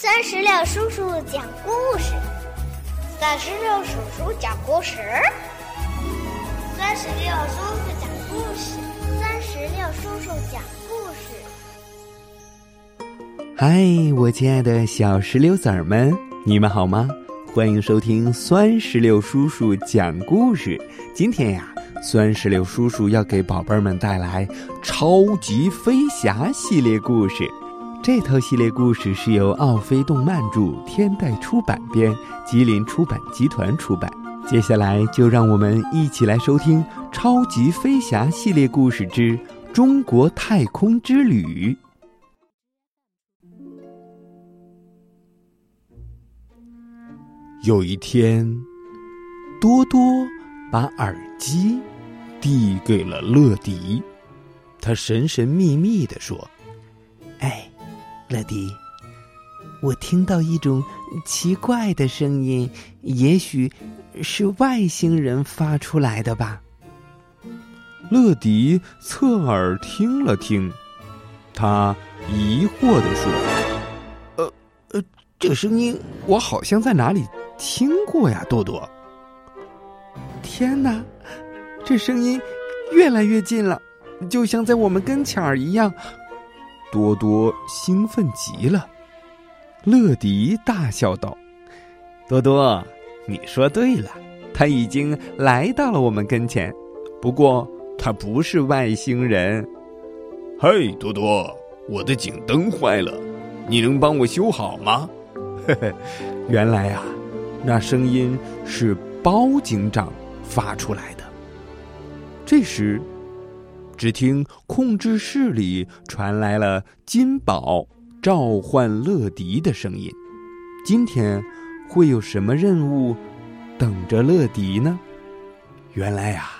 三十六叔叔讲故事，三十六叔叔讲故事，三十六叔叔讲故事，三十六叔叔讲故事。嗨，我亲爱的小石榴籽儿们，你们好吗？欢迎收听酸石榴叔叔讲故事。今天呀，酸石榴叔叔要给宝贝们带来超级飞侠系列故事。这套系列故事是由奥飞动漫著，天代出版编，吉林出版集团出版。接下来就让我们一起来收听《超级飞侠系列故事之中国太空之旅》。有一天，多多把耳机递给了乐迪，他神神秘秘地说：“哎。”乐迪，我听到一种奇怪的声音，也许是外星人发出来的吧。乐迪侧耳听了听，他疑惑的说：“呃呃，这声音我好像在哪里听过呀，多多。”天哪，这声音越来越近了，就像在我们跟前儿一样。多多兴奋极了，乐迪大笑道：“多多，你说对了，他已经来到了我们跟前。不过他不是外星人。”“嘿，多多，我的警灯坏了，你能帮我修好吗？”“嘿嘿，原来啊，那声音是包警长发出来的。”这时。只听控制室里传来了金宝召唤乐迪的声音。今天会有什么任务等着乐迪呢？原来呀，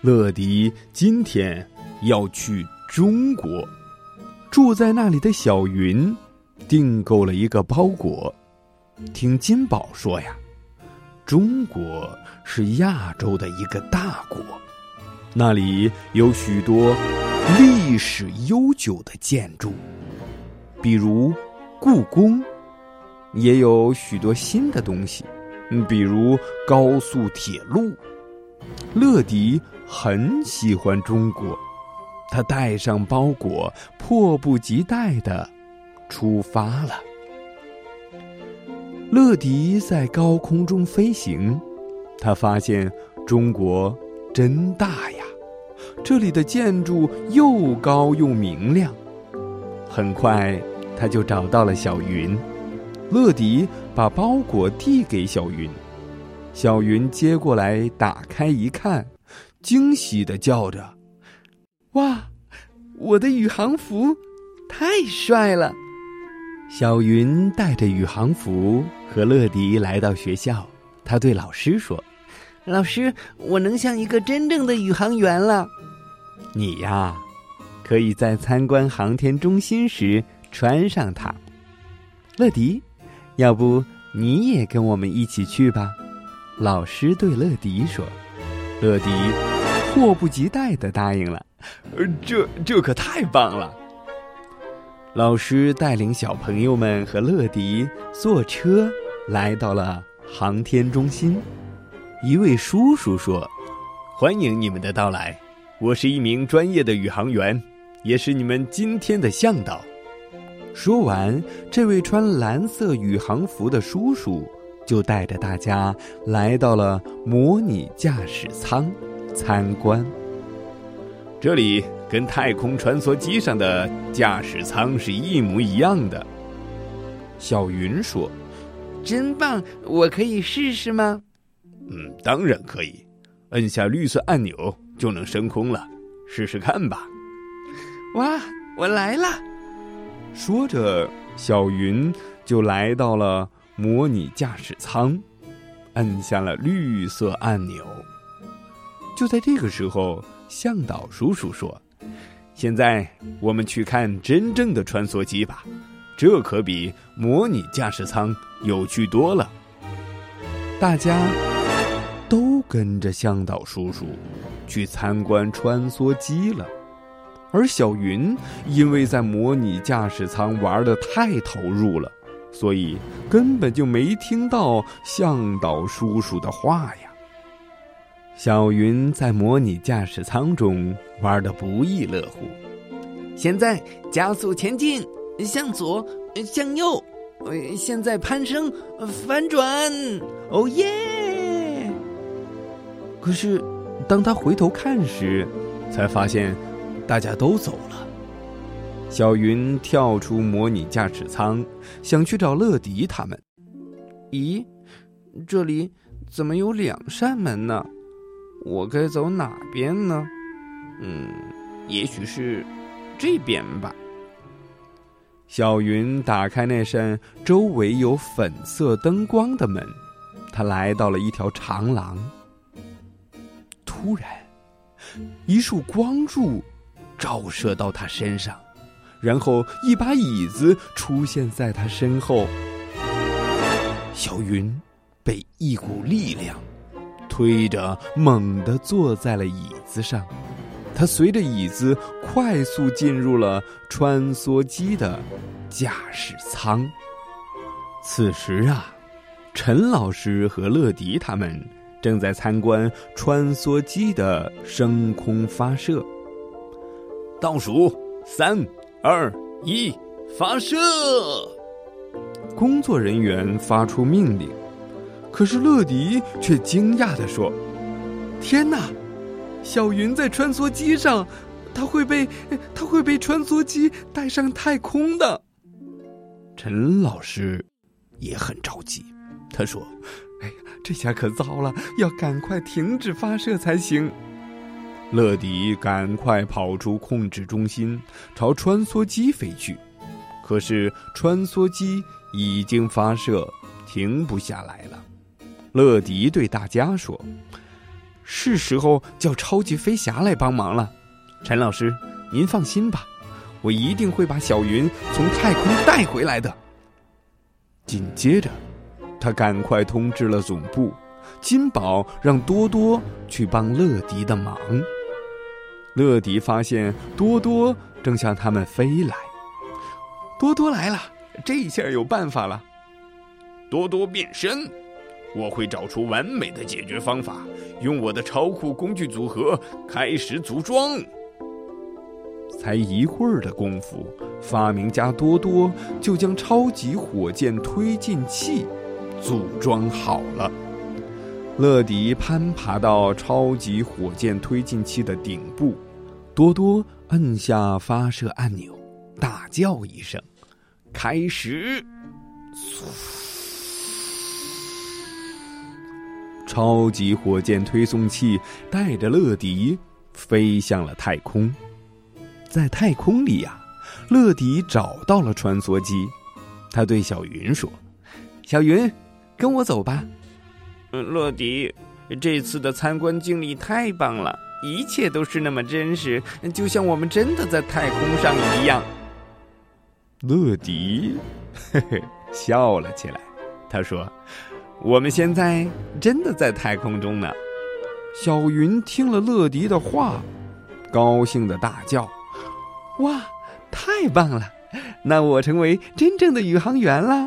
乐迪今天要去中国，住在那里的小云订购了一个包裹。听金宝说呀，中国是亚洲的一个大国。那里有许多历史悠久的建筑，比如故宫，也有许多新的东西，比如高速铁路。乐迪很喜欢中国，他带上包裹，迫不及待的出发了。乐迪在高空中飞行，他发现中国真大。这里的建筑又高又明亮。很快，他就找到了小云。乐迪把包裹递给小云，小云接过来，打开一看，惊喜的叫着：“哇，我的宇航服，太帅了！”小云带着宇航服和乐迪来到学校，他对老师说：“老师，我能像一个真正的宇航员了。”你呀，可以在参观航天中心时穿上它。乐迪，要不你也跟我们一起去吧？老师对乐迪说。乐迪迫不及待的答应了。呃这这可太棒了！老师带领小朋友们和乐迪坐车来到了航天中心。一位叔叔说：“欢迎你们的到来。”我是一名专业的宇航员，也是你们今天的向导。说完，这位穿蓝色宇航服的叔叔就带着大家来到了模拟驾驶舱参观。这里跟太空穿梭机上的驾驶舱是一模一样的。小云说：“真棒，我可以试试吗？”“嗯，当然可以，摁下绿色按钮。”就能升空了，试试看吧！哇，我来了！说着，小云就来到了模拟驾驶舱，按下了绿色按钮。就在这个时候，向导叔叔说：“现在我们去看真正的穿梭机吧，这可比模拟驾驶舱有趣多了。”大家都跟着向导叔叔。去参观穿梭机了，而小云因为在模拟驾驶舱玩的太投入了，所以根本就没听到向导叔叔的话呀。小云在模拟驾驶舱中玩的不亦乐乎。现在加速前进，向左，向右，现在攀升，反转，哦耶！可是，当他回头看时，才发现大家都走了。小云跳出模拟驾驶舱，想去找乐迪他们。咦，这里怎么有两扇门呢？我该走哪边呢？嗯，也许是这边吧。小云打开那扇周围有粉色灯光的门，他来到了一条长廊。突然，一束光柱照射到他身上，然后一把椅子出现在他身后。小云被一股力量。推着，猛地坐在了椅子上，他随着椅子快速进入了穿梭机的驾驶舱。此时啊，陈老师和乐迪他们正在参观穿梭机的升空发射。倒数三、二、一，发射！工作人员发出命令。可是乐迪却惊讶地说：“天哪，小云在穿梭机上，他会被他会被穿梭机带上太空的。”陈老师也很着急，他说：“哎呀，这下可糟了，要赶快停止发射才行。”乐迪赶快跑出控制中心，朝穿梭机飞去。可是穿梭机已经发射，停不下来了。乐迪对大家说：“是时候叫超级飞侠来帮忙了。”陈老师，您放心吧，我一定会把小云从太空带回来的。紧接着，他赶快通知了总部，金宝让多多去帮乐迪的忙。乐迪发现多多正向他们飞来，多多来了，这下有办法了。多多变身。我会找出完美的解决方法，用我的超酷工具组合开始组装。才一会儿的功夫，发明家多多就将超级火箭推进器组装好了。乐迪攀爬到超级火箭推进器的顶部，多多按下发射按钮，大叫一声：“开始！”超级火箭推送器带着乐迪飞向了太空，在太空里呀，乐迪找到了穿梭机，他对小云说：“小云，跟我走吧。”“嗯，乐迪，这次的参观经历太棒了，一切都是那么真实，就像我们真的在太空上一样。”乐迪嘿嘿笑了起来，他说。我们现在真的在太空中呢。小云听了乐迪的话，高兴的大叫：“哇，太棒了！那我成为真正的宇航员了。”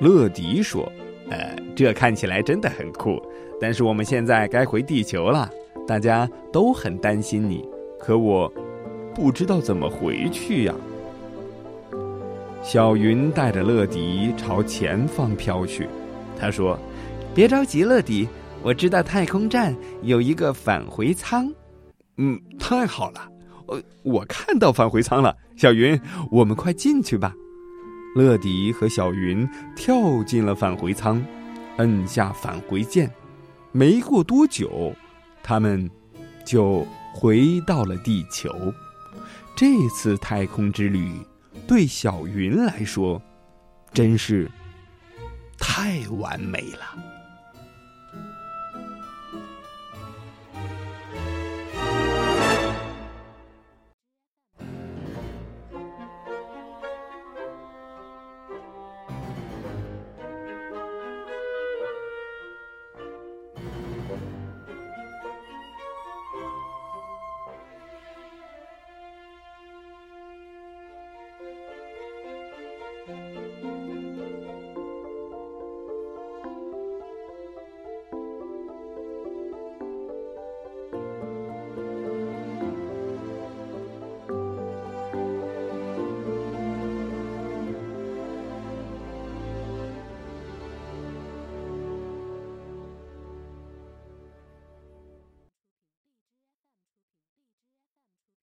乐迪说：“呃，这看起来真的很酷，但是我们现在该回地球了。大家都很担心你，可我不知道怎么回去呀。”小云带着乐迪朝前方飘去。他说：“别着急，乐迪，我知道太空站有一个返回舱。嗯，太好了，呃，我看到返回舱了。小云，我们快进去吧。”乐迪和小云跳进了返回舱，摁下返回键。没过多久，他们就回到了地球。这次太空之旅对小云来说，真是。太完美了。